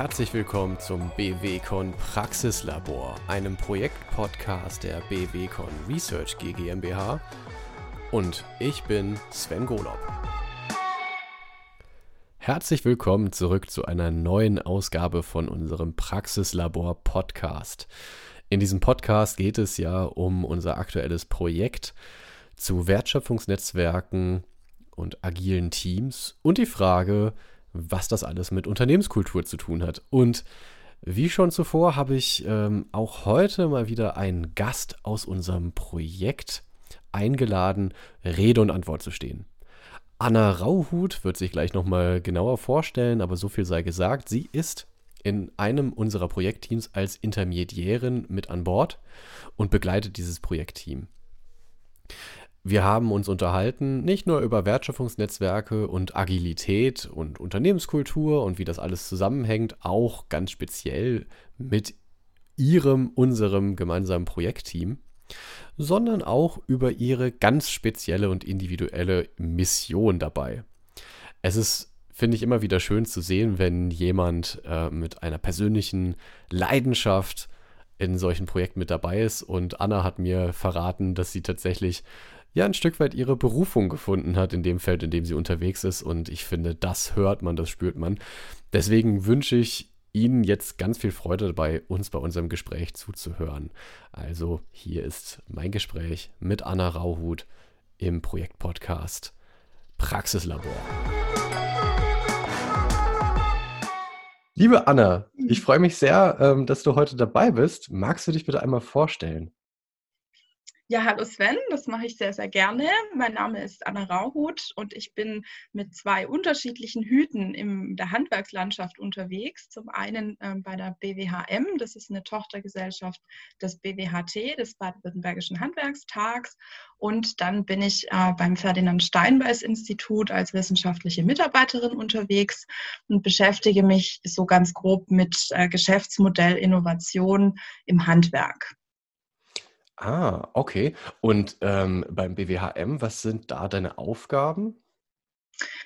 Herzlich willkommen zum BWCon Praxislabor, einem Projektpodcast der BWCon Research GmbH. Und ich bin Sven Golob. Herzlich willkommen zurück zu einer neuen Ausgabe von unserem Praxislabor Podcast. In diesem Podcast geht es ja um unser aktuelles Projekt zu Wertschöpfungsnetzwerken und agilen Teams und die Frage, was das alles mit Unternehmenskultur zu tun hat. Und wie schon zuvor habe ich ähm, auch heute mal wieder einen Gast aus unserem Projekt eingeladen, Rede und Antwort zu stehen. Anna Rauhut wird sich gleich nochmal genauer vorstellen, aber so viel sei gesagt, sie ist in einem unserer Projektteams als Intermediärin mit an Bord und begleitet dieses Projektteam. Wir haben uns unterhalten, nicht nur über Wertschöpfungsnetzwerke und Agilität und Unternehmenskultur und wie das alles zusammenhängt, auch ganz speziell mit ihrem, unserem gemeinsamen Projektteam, sondern auch über ihre ganz spezielle und individuelle Mission dabei. Es ist, finde ich, immer wieder schön zu sehen, wenn jemand äh, mit einer persönlichen Leidenschaft in solchen Projekten mit dabei ist. Und Anna hat mir verraten, dass sie tatsächlich ja ein Stück weit ihre Berufung gefunden hat in dem Feld, in dem sie unterwegs ist. Und ich finde, das hört man, das spürt man. Deswegen wünsche ich Ihnen jetzt ganz viel Freude dabei, uns bei unserem Gespräch zuzuhören. Also hier ist mein Gespräch mit Anna Rauhut im Projektpodcast Praxislabor. Liebe Anna, ich freue mich sehr, ähm, dass du heute dabei bist. Magst du dich bitte einmal vorstellen? Ja, hallo Sven, das mache ich sehr, sehr gerne. Mein Name ist Anna Rauhut und ich bin mit zwei unterschiedlichen Hüten in der Handwerkslandschaft unterwegs. Zum einen äh, bei der BWHM, das ist eine Tochtergesellschaft des BWHT, des Baden-Württembergischen Handwerkstags. Und dann bin ich äh, beim Ferdinand Steinbeis Institut als wissenschaftliche Mitarbeiterin unterwegs und beschäftige mich so ganz grob mit äh, Geschäftsmodellinnovation im Handwerk. Ah, okay. Und ähm, beim BWHM, was sind da deine Aufgaben?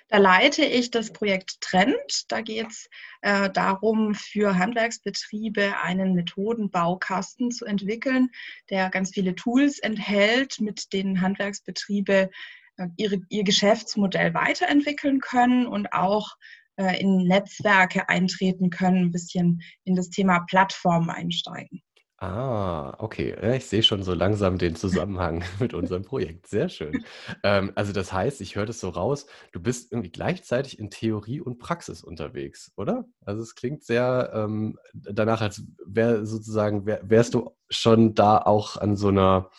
Da leite ich das Projekt Trend. Da geht es äh, darum, für Handwerksbetriebe einen Methodenbaukasten zu entwickeln, der ganz viele Tools enthält, mit denen Handwerksbetriebe äh, ihre, ihr Geschäftsmodell weiterentwickeln können und auch äh, in Netzwerke eintreten können, ein bisschen in das Thema Plattform einsteigen. Ah, okay. Ich sehe schon so langsam den Zusammenhang mit unserem Projekt. Sehr schön. Ähm, also das heißt, ich höre das so raus, du bist irgendwie gleichzeitig in Theorie und Praxis unterwegs, oder? Also es klingt sehr ähm, danach, als wär sozusagen, wär, wärst du schon da auch an so einer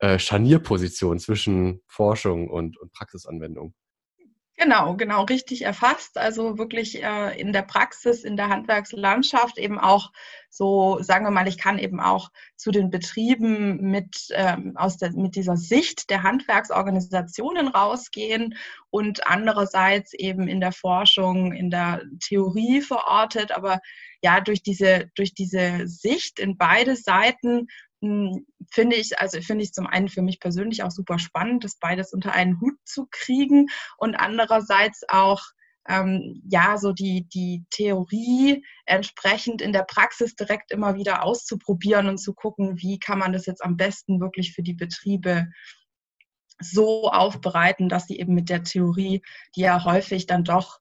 äh, Scharnierposition zwischen Forschung und, und Praxisanwendung. Genau, genau, richtig erfasst. Also wirklich äh, in der Praxis, in der Handwerkslandschaft eben auch so, sagen wir mal, ich kann eben auch zu den Betrieben mit, ähm, aus der, mit dieser Sicht der Handwerksorganisationen rausgehen und andererseits eben in der Forschung, in der Theorie verortet. Aber ja, durch diese, durch diese Sicht in beide Seiten finde ich, also finde ich zum einen für mich persönlich auch super spannend, das beides unter einen Hut zu kriegen und andererseits auch ähm, ja so die, die Theorie entsprechend in der Praxis direkt immer wieder auszuprobieren und zu gucken, wie kann man das jetzt am besten wirklich für die Betriebe so aufbereiten, dass sie eben mit der Theorie, die ja häufig dann doch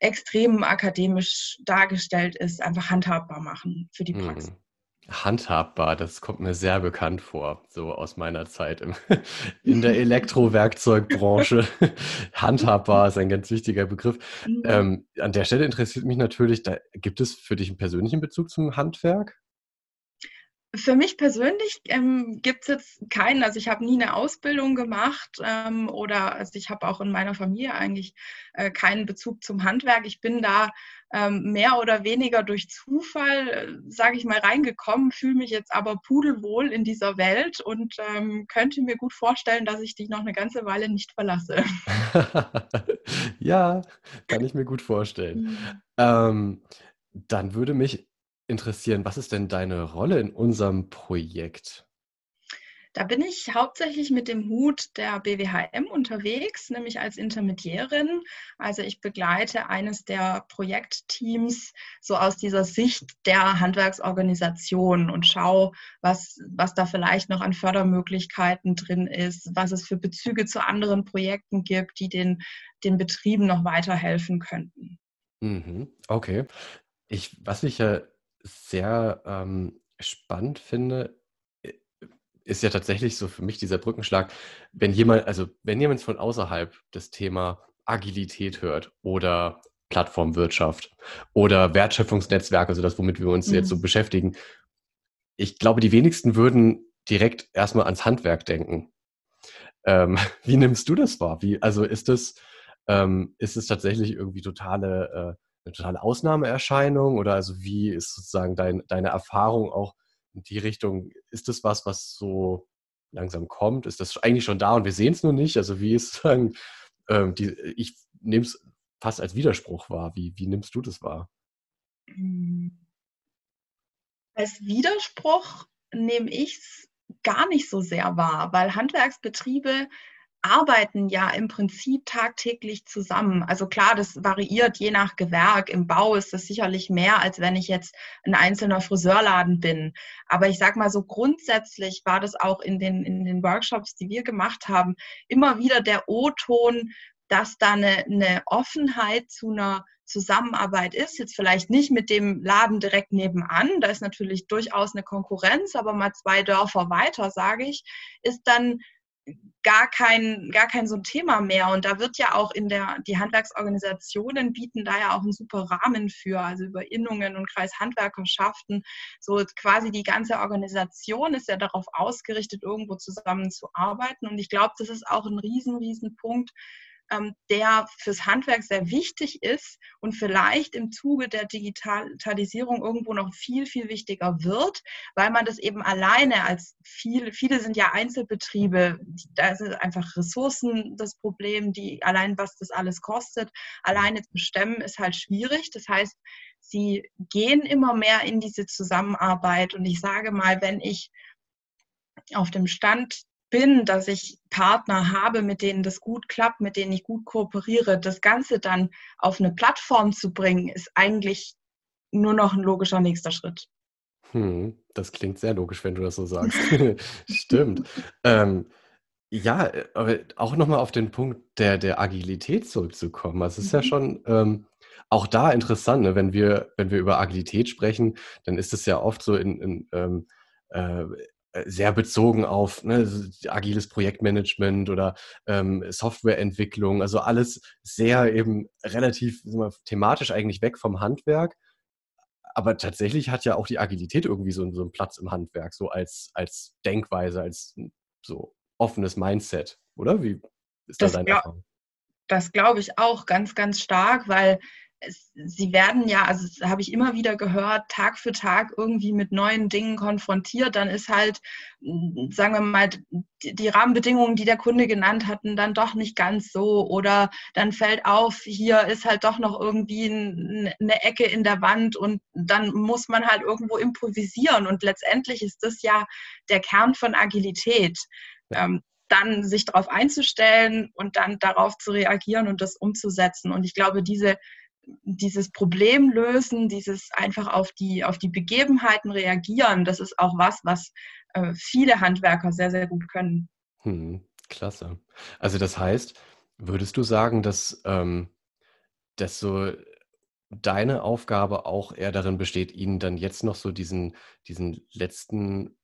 extrem akademisch dargestellt ist, einfach handhabbar machen für die Praxis. Mhm. Handhabbar, das kommt mir sehr bekannt vor, so aus meiner Zeit im, in der Elektrowerkzeugbranche. Handhabbar ist ein ganz wichtiger Begriff. Mhm. Ähm, an der Stelle interessiert mich natürlich, da, gibt es für dich einen persönlichen Bezug zum Handwerk? Für mich persönlich ähm, gibt es jetzt keinen, also ich habe nie eine Ausbildung gemacht ähm, oder also ich habe auch in meiner Familie eigentlich äh, keinen Bezug zum Handwerk. Ich bin da mehr oder weniger durch Zufall, äh, sage ich mal, reingekommen, fühle mich jetzt aber pudelwohl in dieser Welt und ähm, könnte mir gut vorstellen, dass ich die noch eine ganze Weile nicht verlasse. ja, kann ich mir gut vorstellen. Mhm. Ähm, dann würde mich interessieren, was ist denn deine Rolle in unserem Projekt? Da bin ich hauptsächlich mit dem Hut der BWHM unterwegs, nämlich als Intermediärin. Also ich begleite eines der Projektteams so aus dieser Sicht der Handwerksorganisation und schaue, was, was da vielleicht noch an Fördermöglichkeiten drin ist, was es für Bezüge zu anderen Projekten gibt, die den, den Betrieben noch weiterhelfen könnten. Mhm, okay. Ich, was ich ja sehr ähm, spannend finde, ist ja tatsächlich so für mich dieser Brückenschlag, wenn jemand, also wenn jemand von außerhalb das Thema Agilität hört oder Plattformwirtschaft oder Wertschöpfungsnetzwerk, also das, womit wir uns mhm. jetzt so mhm. beschäftigen, ich glaube, die wenigsten würden direkt erstmal ans Handwerk denken. Ähm, wie nimmst du das wahr? Wie, also ist es, ähm, ist es tatsächlich irgendwie totale, äh, eine totale Ausnahmeerscheinung oder also wie ist sozusagen dein, deine Erfahrung auch in die Richtung, ist das was, was so langsam kommt? Ist das eigentlich schon da und wir sehen es nur nicht? Also wie ist sagen, ähm, die, ich nehme es fast als Widerspruch wahr. Wie, wie nimmst du das wahr? Als Widerspruch nehme ich es gar nicht so sehr wahr, weil Handwerksbetriebe arbeiten ja im Prinzip tagtäglich zusammen. Also klar, das variiert je nach Gewerk. Im Bau ist das sicherlich mehr, als wenn ich jetzt ein einzelner Friseurladen bin. Aber ich sage mal so grundsätzlich war das auch in den, in den Workshops, die wir gemacht haben, immer wieder der O-Ton, dass da eine, eine Offenheit zu einer Zusammenarbeit ist, jetzt vielleicht nicht mit dem Laden direkt nebenan, da ist natürlich durchaus eine Konkurrenz, aber mal zwei Dörfer weiter, sage ich, ist dann gar kein, gar kein so ein Thema mehr. Und da wird ja auch in der, die Handwerksorganisationen bieten da ja auch einen super Rahmen für, also über Innungen und Kreishandwerkerschaften. So quasi die ganze Organisation ist ja darauf ausgerichtet, irgendwo zusammenzuarbeiten. Und ich glaube, das ist auch ein riesen, riesen Punkt, der fürs Handwerk sehr wichtig ist und vielleicht im Zuge der Digitalisierung irgendwo noch viel, viel wichtiger wird, weil man das eben alleine als viel, viele sind ja Einzelbetriebe, da sind einfach Ressourcen das Problem, die allein was das alles kostet, alleine zu stemmen ist halt schwierig. Das heißt, sie gehen immer mehr in diese Zusammenarbeit und ich sage mal, wenn ich auf dem Stand bin, dass ich Partner habe, mit denen das gut klappt, mit denen ich gut kooperiere, das Ganze dann auf eine Plattform zu bringen, ist eigentlich nur noch ein logischer nächster Schritt. Hm, das klingt sehr logisch, wenn du das so sagst. Stimmt. Ähm, ja, aber auch nochmal auf den Punkt der, der Agilität zurückzukommen. Also es ist mhm. ja schon ähm, auch da interessant, ne? wenn, wir, wenn wir über Agilität sprechen, dann ist es ja oft so in, in ähm, äh, sehr bezogen auf ne, agiles Projektmanagement oder ähm, Softwareentwicklung, also alles sehr eben relativ wir, thematisch eigentlich weg vom Handwerk. Aber tatsächlich hat ja auch die Agilität irgendwie so, so einen Platz im Handwerk, so als, als Denkweise, als so offenes Mindset, oder? Wie ist da deine Erfahrung? Das glaube ich auch ganz, ganz stark, weil sie werden ja, also das habe ich immer wieder gehört, Tag für Tag irgendwie mit neuen Dingen konfrontiert. Dann ist halt, mm, sagen wir mal, die Rahmenbedingungen, die der Kunde genannt hatten, dann doch nicht ganz so. Oder dann fällt auf, hier ist halt doch noch irgendwie eine Ecke in der Wand und dann muss man halt irgendwo improvisieren. Und letztendlich ist das ja der Kern von Agilität. Ähm, dann sich darauf einzustellen und dann darauf zu reagieren und das umzusetzen. Und ich glaube, diese dieses Problem lösen, dieses einfach auf die, auf die Begebenheiten reagieren, das ist auch was, was äh, viele Handwerker sehr, sehr gut können. Hm, klasse. Also das heißt, würdest du sagen, dass, ähm, dass so deine Aufgabe auch eher darin besteht, ihnen dann jetzt noch so diesen, diesen letzten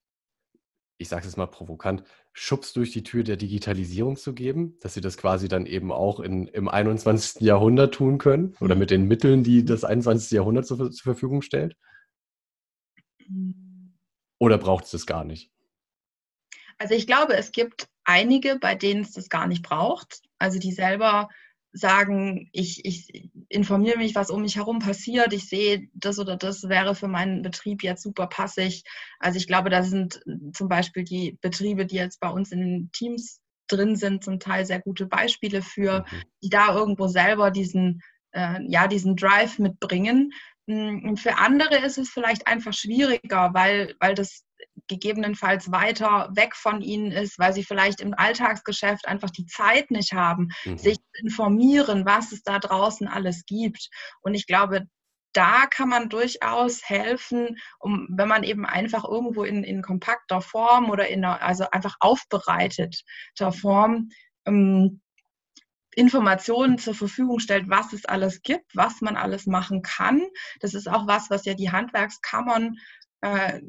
ich sage es mal provokant, Schubs durch die Tür der Digitalisierung zu geben, dass sie das quasi dann eben auch in, im 21. Jahrhundert tun können oder mhm. mit den Mitteln, die das 21. Jahrhundert zur, zur Verfügung stellt? Mhm. Oder braucht es das gar nicht? Also ich glaube, es gibt einige, bei denen es das gar nicht braucht. Also die selber sagen, ich, ich informiere mich, was um mich herum passiert, ich sehe, das oder das wäre für meinen Betrieb jetzt super passig. Also ich glaube, da sind zum Beispiel die Betriebe, die jetzt bei uns in den Teams drin sind, zum Teil sehr gute Beispiele für, mhm. die da irgendwo selber diesen, äh, ja, diesen Drive mitbringen. Und für andere ist es vielleicht einfach schwieriger, weil, weil das gegebenenfalls weiter weg von ihnen ist, weil sie vielleicht im Alltagsgeschäft einfach die Zeit nicht haben, mhm. sich zu informieren, was es da draußen alles gibt. Und ich glaube, da kann man durchaus helfen, um, wenn man eben einfach irgendwo in, in kompakter Form oder in einer, also einfach aufbereiteter Form ähm, Informationen zur Verfügung stellt, was es alles gibt, was man alles machen kann. Das ist auch was, was ja die Handwerkskammern äh,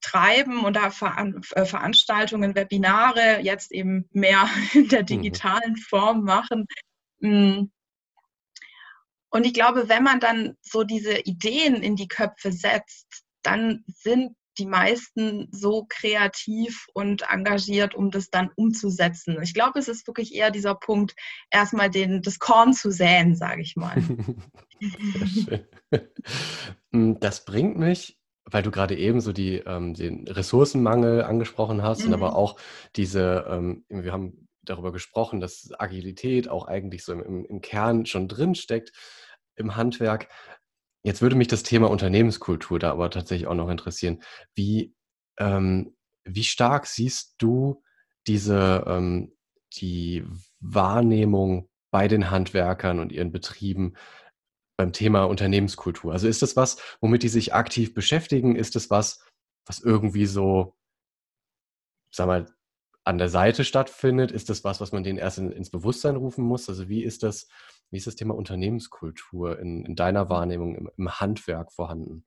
treiben und da Veran äh, Veranstaltungen, Webinare jetzt eben mehr in der mhm. digitalen Form machen. Mm. Und ich glaube, wenn man dann so diese Ideen in die Köpfe setzt, dann sind die meisten so kreativ und engagiert, um das dann umzusetzen. Ich glaube, es ist wirklich eher dieser Punkt, erstmal den, das Korn zu säen, sage ich mal. das bringt mich weil du gerade eben so die, ähm, den Ressourcenmangel angesprochen hast mhm. und aber mhm. auch diese, ähm, wir haben darüber gesprochen, dass Agilität auch eigentlich so im, im Kern schon drin steckt im Handwerk. Jetzt würde mich das Thema Unternehmenskultur da aber tatsächlich auch noch interessieren. Wie, ähm, wie stark siehst du diese, ähm, die Wahrnehmung bei den Handwerkern und ihren Betrieben beim Thema Unternehmenskultur? Also ist das was, womit die sich aktiv beschäftigen? Ist das was, was irgendwie so, sag mal, an der Seite stattfindet? Ist das was, was man denen erst in, ins Bewusstsein rufen muss? Also wie ist das, wie ist das Thema Unternehmenskultur in, in deiner Wahrnehmung im, im Handwerk vorhanden?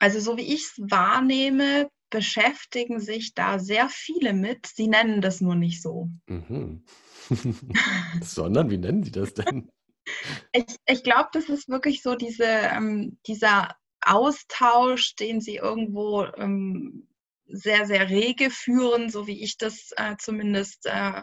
Also so wie ich es wahrnehme, beschäftigen sich da sehr viele mit. Sie nennen das nur nicht so. Mhm. Sondern wie nennen sie das denn? Ich, ich glaube, das ist wirklich so diese, ähm, dieser Austausch, den sie irgendwo ähm, sehr, sehr rege führen, so wie ich das äh, zumindest äh,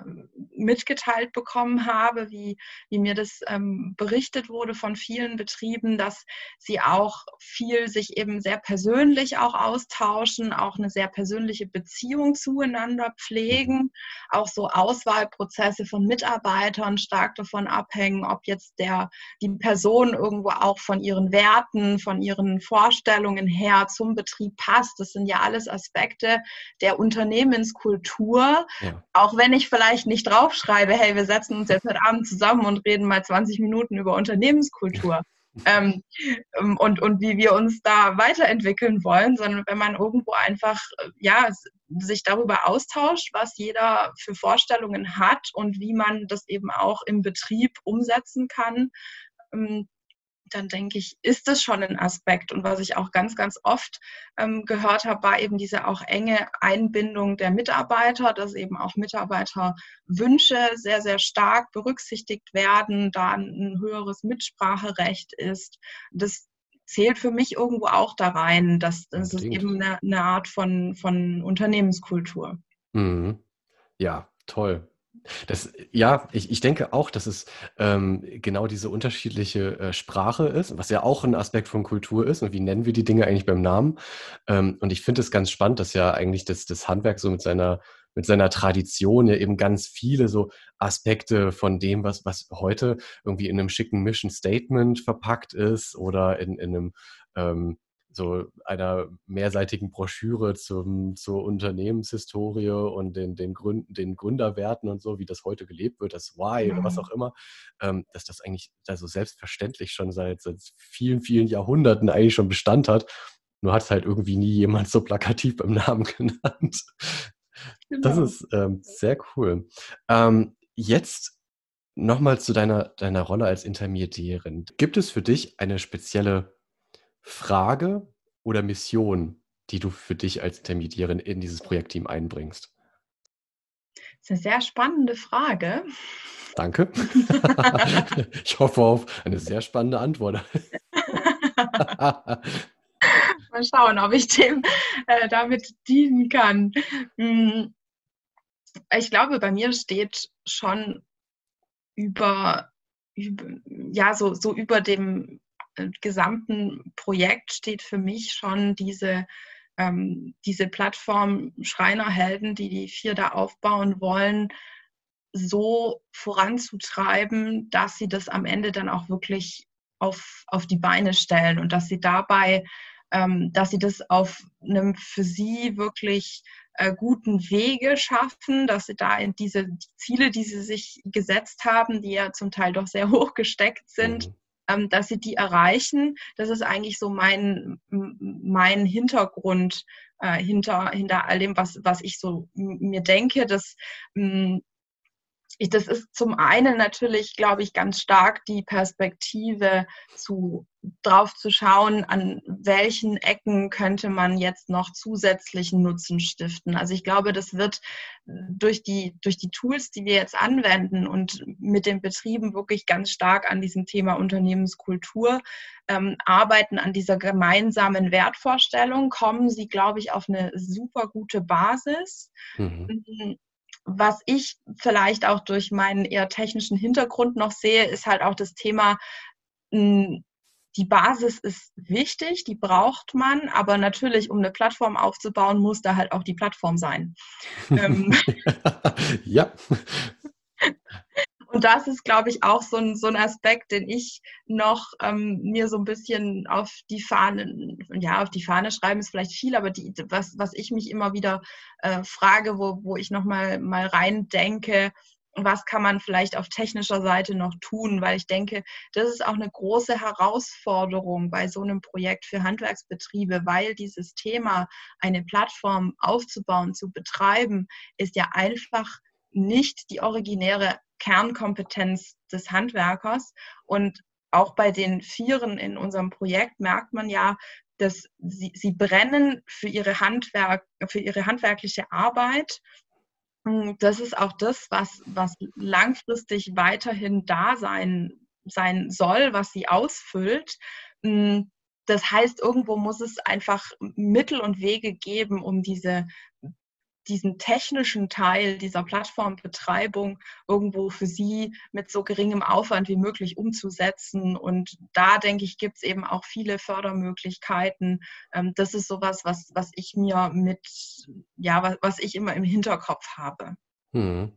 mitgeteilt bekommen habe, wie, wie mir das ähm, berichtet wurde von vielen Betrieben, dass sie auch viel sich eben sehr persönlich auch austauschen, auch eine sehr persönliche Beziehung zueinander pflegen, auch so Auswahlprozesse von Mitarbeitern stark davon abhängen, ob jetzt der, die Person irgendwo auch von ihren Werten, von ihren Vorstellungen her zum Betrieb passt. Das sind ja alles Aspekte, Aspekte der Unternehmenskultur, ja. auch wenn ich vielleicht nicht draufschreibe, hey, wir setzen uns jetzt heute Abend zusammen und reden mal 20 Minuten über Unternehmenskultur. ähm, ähm, und, und wie wir uns da weiterentwickeln wollen, sondern wenn man irgendwo einfach ja, sich darüber austauscht, was jeder für Vorstellungen hat und wie man das eben auch im Betrieb umsetzen kann, ähm, dann denke ich, ist das schon ein Aspekt. Und was ich auch ganz, ganz oft ähm, gehört habe, war eben diese auch enge Einbindung der Mitarbeiter, dass eben auch Mitarbeiterwünsche sehr, sehr stark berücksichtigt werden, da ein höheres Mitspracherecht ist. Das zählt für mich irgendwo auch da rein. dass das ist eben eine, eine, Art von, von Unternehmenskultur. Mhm. Ja, toll. Das, ja, ich, ich denke auch, dass es ähm, genau diese unterschiedliche äh, Sprache ist, was ja auch ein Aspekt von Kultur ist. Und wie nennen wir die Dinge eigentlich beim Namen? Ähm, und ich finde es ganz spannend, dass ja eigentlich das, das Handwerk so mit seiner, mit seiner Tradition ja eben ganz viele so Aspekte von dem, was, was heute irgendwie in einem schicken Mission Statement verpackt ist oder in, in einem ähm, so einer mehrseitigen Broschüre zum, zur Unternehmenshistorie und den, den, Gründ, den Gründerwerten und so, wie das heute gelebt wird, das Why oder was mhm. auch immer, ähm, dass das eigentlich also selbstverständlich schon seit, seit vielen, vielen Jahrhunderten eigentlich schon Bestand hat. Nur hat es halt irgendwie nie jemand so plakativ beim Namen genannt. Genau. Das ist ähm, sehr cool. Ähm, jetzt nochmal zu deiner, deiner Rolle als Intermediärin. Gibt es für dich eine spezielle Frage oder Mission, die du für dich als Intermediärin in dieses Projektteam einbringst? Das ist eine sehr spannende Frage. Danke. ich hoffe auf eine sehr spannende Antwort. Mal schauen, ob ich dem äh, damit dienen kann. Hm, ich glaube, bei mir steht schon über, über ja, so, so über dem gesamten Projekt steht für mich schon diese, ähm, diese Plattform Schreinerhelden, die die vier da aufbauen wollen, so voranzutreiben, dass sie das am Ende dann auch wirklich auf, auf die Beine stellen und dass sie dabei ähm, dass sie das auf einem für sie wirklich äh, guten Wege schaffen, dass sie da in diese die Ziele, die sie sich gesetzt haben, die ja zum Teil doch sehr hoch gesteckt sind, mhm. Ähm, dass sie die erreichen. Das ist eigentlich so mein, mein Hintergrund äh, hinter, hinter all dem, was, was ich so mir denke, dass mh, das ist zum einen natürlich, glaube ich, ganz stark die Perspektive zu drauf zu schauen, an welchen Ecken könnte man jetzt noch zusätzlichen Nutzen stiften. Also ich glaube, das wird durch die, durch die Tools, die wir jetzt anwenden und mit den Betrieben wirklich ganz stark an diesem Thema Unternehmenskultur ähm, arbeiten, an dieser gemeinsamen Wertvorstellung, kommen sie, glaube ich, auf eine super gute Basis. Mhm. Was ich vielleicht auch durch meinen eher technischen Hintergrund noch sehe, ist halt auch das Thema, hm, die Basis ist wichtig, die braucht man, aber natürlich, um eine Plattform aufzubauen, muss da halt auch die Plattform sein. Ähm, ja. Und das ist, glaube ich, auch so ein, so ein Aspekt, den ich noch ähm, mir so ein bisschen auf die Fahne, ja, auf die Fahne schreiben ist vielleicht viel, aber die, was, was ich mich immer wieder äh, frage, wo, wo ich nochmal mal rein denke, was kann man vielleicht auf technischer Seite noch tun, weil ich denke, das ist auch eine große Herausforderung bei so einem Projekt für Handwerksbetriebe, weil dieses Thema, eine Plattform aufzubauen, zu betreiben, ist ja einfach nicht die originäre Kernkompetenz des Handwerkers. Und auch bei den Vieren in unserem Projekt merkt man ja, dass sie, sie brennen für ihre, Handwerk, für ihre handwerkliche Arbeit. Das ist auch das, was, was langfristig weiterhin da sein, sein soll, was sie ausfüllt. Das heißt, irgendwo muss es einfach Mittel und Wege geben, um diese diesen technischen Teil dieser Plattformbetreibung irgendwo für sie mit so geringem Aufwand wie möglich umzusetzen. Und da denke ich, gibt es eben auch viele Fördermöglichkeiten. Ähm, das ist sowas, was, was ich mir mit, ja, was, was ich immer im Hinterkopf habe. Hm.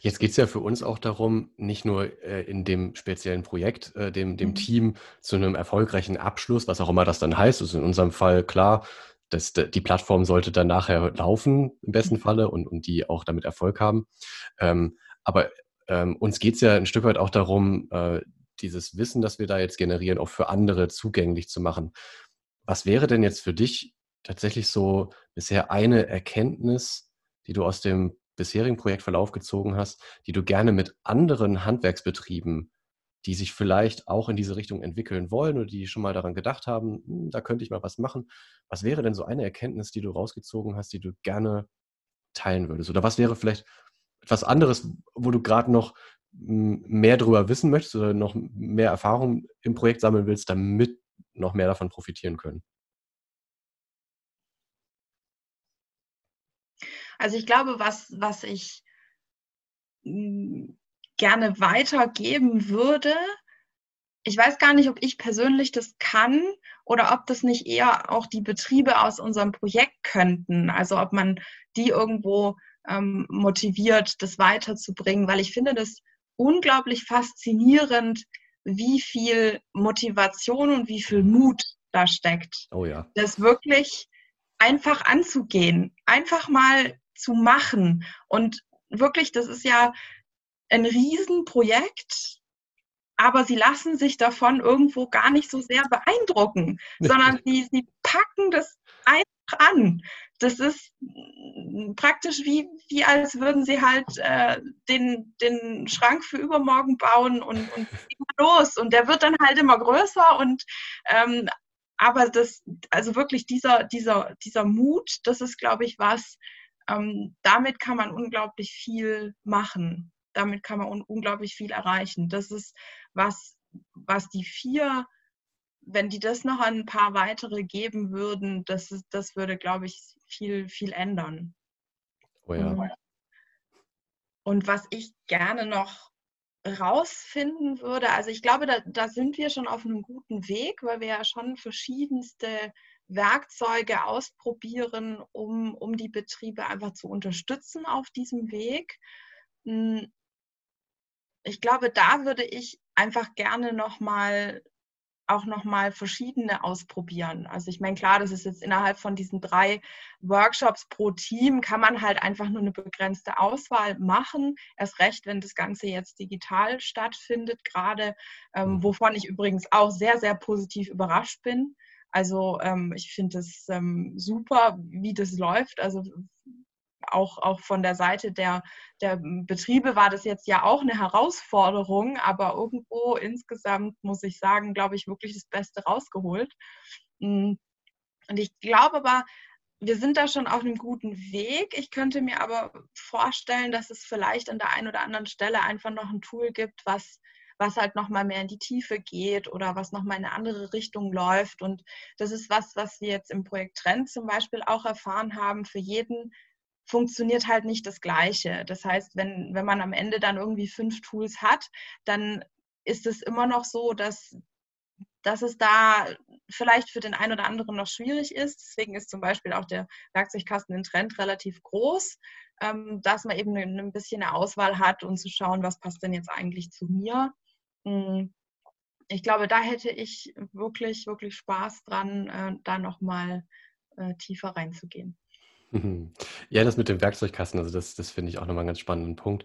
Jetzt geht es ja für uns auch darum, nicht nur äh, in dem speziellen Projekt, äh, dem, dem mhm. Team zu einem erfolgreichen Abschluss, was auch immer das dann heißt, ist in unserem Fall klar, das, die Plattform sollte dann nachher laufen, im besten mhm. Falle, und, und die auch damit Erfolg haben. Ähm, aber ähm, uns geht es ja ein Stück weit auch darum, äh, dieses Wissen, das wir da jetzt generieren, auch für andere zugänglich zu machen. Was wäre denn jetzt für dich tatsächlich so bisher eine Erkenntnis, die du aus dem bisherigen Projektverlauf gezogen hast, die du gerne mit anderen Handwerksbetrieben die sich vielleicht auch in diese Richtung entwickeln wollen oder die schon mal daran gedacht haben, hm, da könnte ich mal was machen. Was wäre denn so eine Erkenntnis, die du rausgezogen hast, die du gerne teilen würdest? Oder was wäre vielleicht etwas anderes, wo du gerade noch mehr darüber wissen möchtest oder noch mehr Erfahrung im Projekt sammeln willst, damit noch mehr davon profitieren können? Also ich glaube, was, was ich gerne weitergeben würde. Ich weiß gar nicht, ob ich persönlich das kann oder ob das nicht eher auch die Betriebe aus unserem Projekt könnten. Also ob man die irgendwo ähm, motiviert, das weiterzubringen, weil ich finde das unglaublich faszinierend, wie viel Motivation und wie viel Mut da steckt. Oh ja. Das wirklich einfach anzugehen, einfach mal zu machen. Und wirklich, das ist ja ein Riesenprojekt, aber sie lassen sich davon irgendwo gar nicht so sehr beeindrucken, sondern sie, sie packen das einfach an. Das ist praktisch wie, wie als würden sie halt äh, den, den Schrank für übermorgen bauen und, und los. Und der wird dann halt immer größer und ähm, aber das, also wirklich dieser, dieser, dieser Mut, das ist, glaube ich, was, ähm, damit kann man unglaublich viel machen damit kann man un unglaublich viel erreichen. Das ist was, was die vier, wenn die das noch an ein paar weitere geben würden, das, ist, das würde, glaube ich, viel, viel ändern. Oh ja. Und, und was ich gerne noch rausfinden würde, also ich glaube, da, da sind wir schon auf einem guten Weg, weil wir ja schon verschiedenste Werkzeuge ausprobieren, um, um die Betriebe einfach zu unterstützen auf diesem Weg. Ich glaube, da würde ich einfach gerne nochmal auch nochmal verschiedene ausprobieren. Also ich meine, klar, das ist jetzt innerhalb von diesen drei Workshops pro Team, kann man halt einfach nur eine begrenzte Auswahl machen. Erst recht, wenn das Ganze jetzt digital stattfindet, gerade, ähm, mhm. wovon ich übrigens auch sehr, sehr positiv überrascht bin. Also ähm, ich finde es ähm, super, wie das läuft. Also auch, auch von der Seite der, der Betriebe war das jetzt ja auch eine Herausforderung, aber irgendwo insgesamt muss ich sagen, glaube ich, wirklich das Beste rausgeholt. Mm. Und ich glaube aber, wir sind da schon auf einem guten Weg. Ich könnte mir aber vorstellen, dass es vielleicht an der einen oder anderen Stelle einfach noch ein Tool gibt, was, was halt nochmal mehr in die Tiefe geht oder was nochmal in eine andere Richtung läuft. Und das ist was, was wir jetzt im Projekt Trend zum Beispiel auch erfahren haben. Für jeden funktioniert halt nicht das Gleiche. Das heißt, wenn, wenn man am Ende dann irgendwie fünf Tools hat, dann ist es immer noch so, dass, dass es da vielleicht für den einen oder anderen noch schwierig ist. Deswegen ist zum Beispiel auch der Werkzeugkasten in Trend relativ groß, ähm, dass man eben ein bisschen eine Auswahl hat und zu schauen, was passt denn jetzt eigentlich zu mir. Hm. Ich glaube, da hätte ich wirklich, wirklich Spaß dran, äh, da nochmal äh, tiefer reinzugehen. Mhm. Ja, das mit dem Werkzeugkasten, also das, das finde ich auch nochmal einen ganz spannenden Punkt.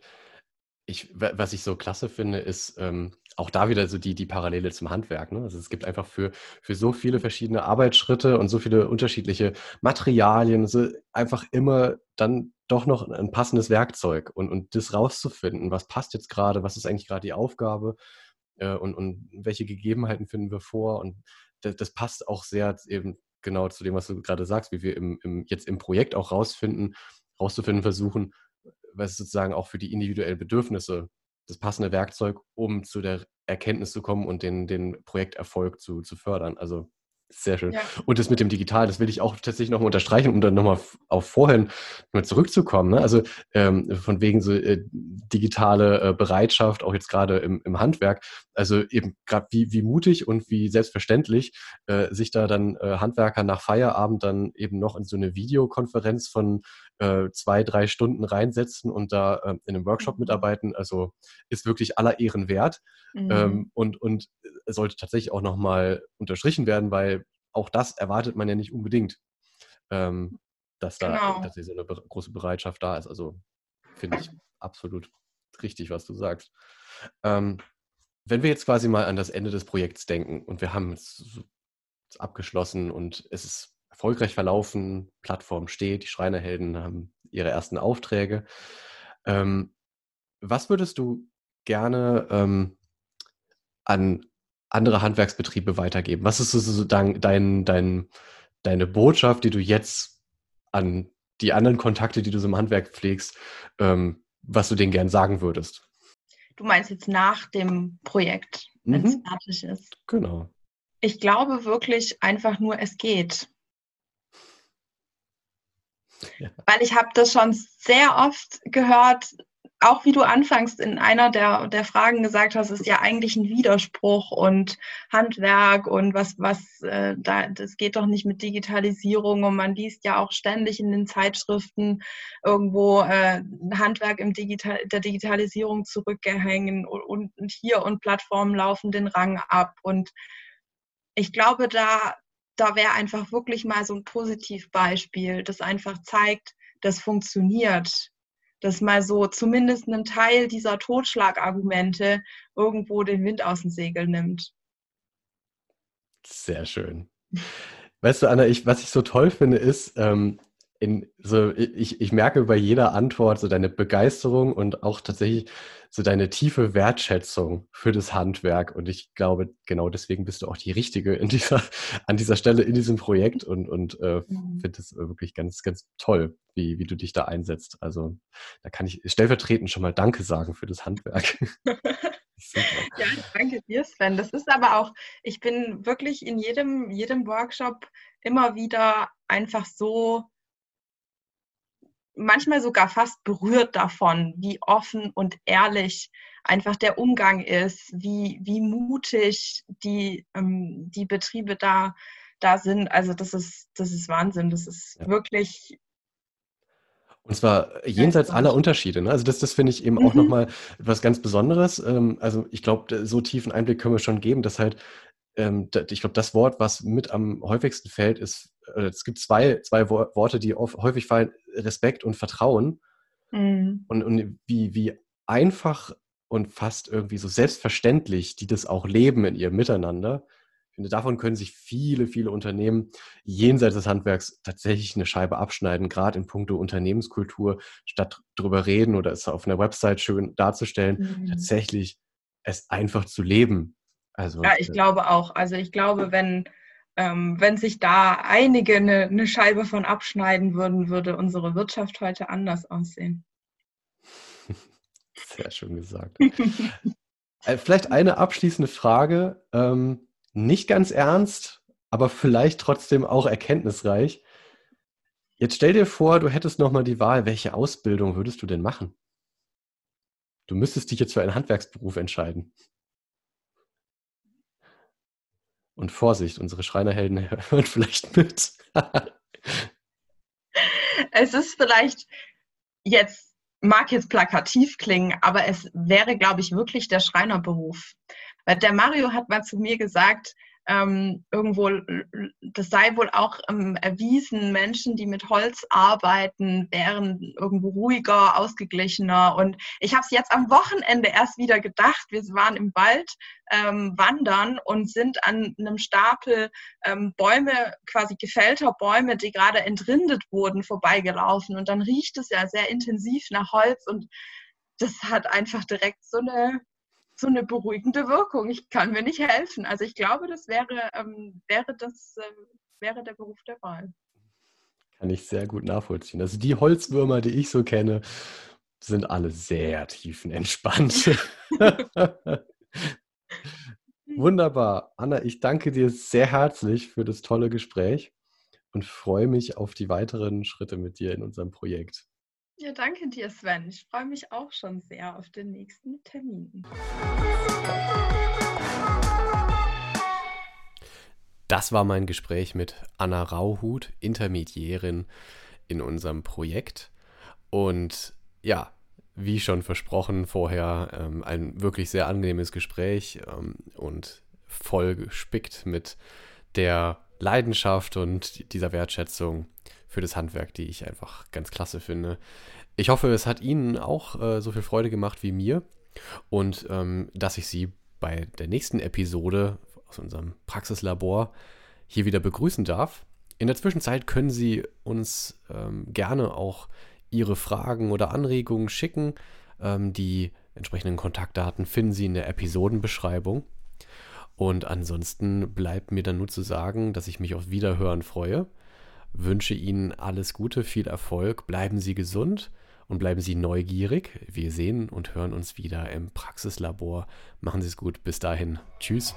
Ich, was ich so klasse finde, ist ähm, auch da wieder so die, die Parallele zum Handwerk. Ne? Also es gibt einfach für, für so viele verschiedene Arbeitsschritte und so viele unterschiedliche Materialien, also einfach immer dann doch noch ein passendes Werkzeug und, und das rauszufinden, was passt jetzt gerade, was ist eigentlich gerade die Aufgabe äh, und, und welche Gegebenheiten finden wir vor und das passt auch sehr eben genau zu dem, was du gerade sagst, wie wir im, im, jetzt im Projekt auch rausfinden, rauszufinden versuchen, was sozusagen auch für die individuellen Bedürfnisse das passende Werkzeug, um zu der Erkenntnis zu kommen und den, den Projekterfolg zu, zu fördern. Also sehr schön. Ja. Und das mit dem Digital, das will ich auch tatsächlich nochmal unterstreichen, um dann nochmal auf vorhin mal zurückzukommen. Ne? Also ähm, von wegen so äh, digitale äh, Bereitschaft, auch jetzt gerade im, im Handwerk. Also eben gerade wie, wie mutig und wie selbstverständlich äh, sich da dann äh, Handwerker nach Feierabend dann eben noch in so eine Videokonferenz von äh, zwei, drei Stunden reinsetzen und da äh, in einem Workshop mhm. mitarbeiten. Also ist wirklich aller Ehren wert mhm. ähm, und, und sollte tatsächlich auch nochmal unterstrichen werden, weil auch das erwartet man ja nicht unbedingt, ähm, dass da genau. dass diese eine große Bereitschaft da ist. Also finde ich absolut richtig, was du sagst. Ähm, wenn wir jetzt quasi mal an das Ende des Projekts denken und wir haben es abgeschlossen und es ist erfolgreich verlaufen, Plattform steht, die Schreinerhelden haben ihre ersten Aufträge. Ähm, was würdest du gerne ähm, an andere Handwerksbetriebe weitergeben? Was ist sozusagen dein, dein, deine Botschaft, die du jetzt an die anderen Kontakte, die du so im Handwerk pflegst, ähm, was du denen gern sagen würdest? Du meinst jetzt nach dem Projekt, wenn es mhm. fertig ist? Genau. Ich glaube wirklich einfach nur, es geht. Ja. Weil ich habe das schon sehr oft gehört, auch wie du anfangs in einer der, der Fragen gesagt hast, ist ja eigentlich ein Widerspruch und Handwerk und was, was, äh, da, das geht doch nicht mit Digitalisierung und man liest ja auch ständig in den Zeitschriften irgendwo äh, Handwerk im Digital, der Digitalisierung zurückgehängt und, und hier und Plattformen laufen den Rang ab und ich glaube, da da wäre einfach wirklich mal so ein Positivbeispiel, das einfach zeigt, das funktioniert. Das mal so zumindest einen Teil dieser Totschlagargumente irgendwo den Wind aus dem Segel nimmt. Sehr schön. Weißt du, Anna, ich, was ich so toll finde, ist, ähm, in, so, ich, ich merke bei jeder Antwort so deine Begeisterung und auch tatsächlich so deine tiefe Wertschätzung für das Handwerk. Und ich glaube, genau deswegen bist du auch die Richtige in dieser, an dieser Stelle in diesem Projekt und, und äh, mhm. finde es wirklich ganz, ganz toll, wie, wie du dich da einsetzt. Also da kann ich stellvertretend schon mal Danke sagen für das Handwerk. ja, danke dir, Sven. Das ist aber auch, ich bin wirklich in jedem, jedem Workshop immer wieder einfach so manchmal sogar fast berührt davon, wie offen und ehrlich einfach der Umgang ist, wie, wie mutig die, ähm, die Betriebe da, da sind. Also das ist, das ist Wahnsinn. Das ist ja. wirklich und zwar jenseits aller Unterschiede. Ne? Also das, das finde ich eben mhm. auch nochmal etwas ganz Besonderes. Ähm, also ich glaube, so tiefen Einblick können wir schon geben, dass halt ähm, ich glaube, das Wort, was mit am häufigsten fällt, ist, äh, es gibt zwei, zwei Worte, die häufig fallen, Respekt und Vertrauen. Mhm. Und, und wie, wie einfach und fast irgendwie so selbstverständlich, die das auch leben in ihrem Miteinander. Ich finde, davon können sich viele, viele Unternehmen jenseits des Handwerks tatsächlich eine Scheibe abschneiden, gerade in puncto Unternehmenskultur, statt drüber reden oder es auf einer Website schön darzustellen, mhm. tatsächlich es einfach zu leben. Also, ja, ich äh, glaube auch. Also ich glaube, wenn, ähm, wenn sich da einige eine, eine Scheibe von abschneiden würden, würde unsere Wirtschaft heute anders aussehen. Sehr schön gesagt. Äh, vielleicht eine abschließende Frage. Ähm, nicht ganz ernst, aber vielleicht trotzdem auch erkenntnisreich. Jetzt stell dir vor, du hättest nochmal die Wahl, welche Ausbildung würdest du denn machen? Du müsstest dich jetzt für einen Handwerksberuf entscheiden. Und Vorsicht, unsere Schreinerhelden hören vielleicht mit. es ist vielleicht jetzt mag jetzt plakativ klingen, aber es wäre, glaube ich, wirklich der Schreinerberuf. Weil der Mario hat mal zu mir gesagt, ähm, irgendwo, das sei wohl auch ähm, erwiesen, Menschen, die mit Holz arbeiten, wären irgendwo ruhiger, ausgeglichener. Und ich habe es jetzt am Wochenende erst wieder gedacht. Wir waren im Wald ähm, wandern und sind an einem Stapel ähm, Bäume, quasi gefällter Bäume, die gerade entrindet wurden, vorbeigelaufen. Und dann riecht es ja sehr intensiv nach Holz und das hat einfach direkt so eine so eine beruhigende Wirkung. Ich kann mir nicht helfen. Also ich glaube, das wäre, ähm, wäre, das, äh, wäre der Beruf der Wahl. Kann ich sehr gut nachvollziehen. Also die Holzwürmer, die ich so kenne, sind alle sehr tiefenentspannt. Wunderbar. Anna, ich danke dir sehr herzlich für das tolle Gespräch und freue mich auf die weiteren Schritte mit dir in unserem Projekt. Ja, danke dir, Sven. Ich freue mich auch schon sehr auf den nächsten Termin. Das war mein Gespräch mit Anna Rauhut, Intermediärin in unserem Projekt. Und ja, wie schon versprochen vorher, ähm, ein wirklich sehr angenehmes Gespräch ähm, und voll gespickt mit der Leidenschaft und dieser Wertschätzung für das Handwerk, die ich einfach ganz klasse finde. Ich hoffe, es hat Ihnen auch äh, so viel Freude gemacht wie mir und ähm, dass ich Sie bei der nächsten Episode aus unserem Praxislabor hier wieder begrüßen darf. In der Zwischenzeit können Sie uns ähm, gerne auch Ihre Fragen oder Anregungen schicken. Ähm, die entsprechenden Kontaktdaten finden Sie in der Episodenbeschreibung. Und ansonsten bleibt mir dann nur zu sagen, dass ich mich auf Wiederhören freue wünsche Ihnen alles Gute, viel Erfolg, bleiben Sie gesund und bleiben Sie neugierig. Wir sehen und hören uns wieder im Praxislabor. Machen Sie es gut. Bis dahin. Tschüss.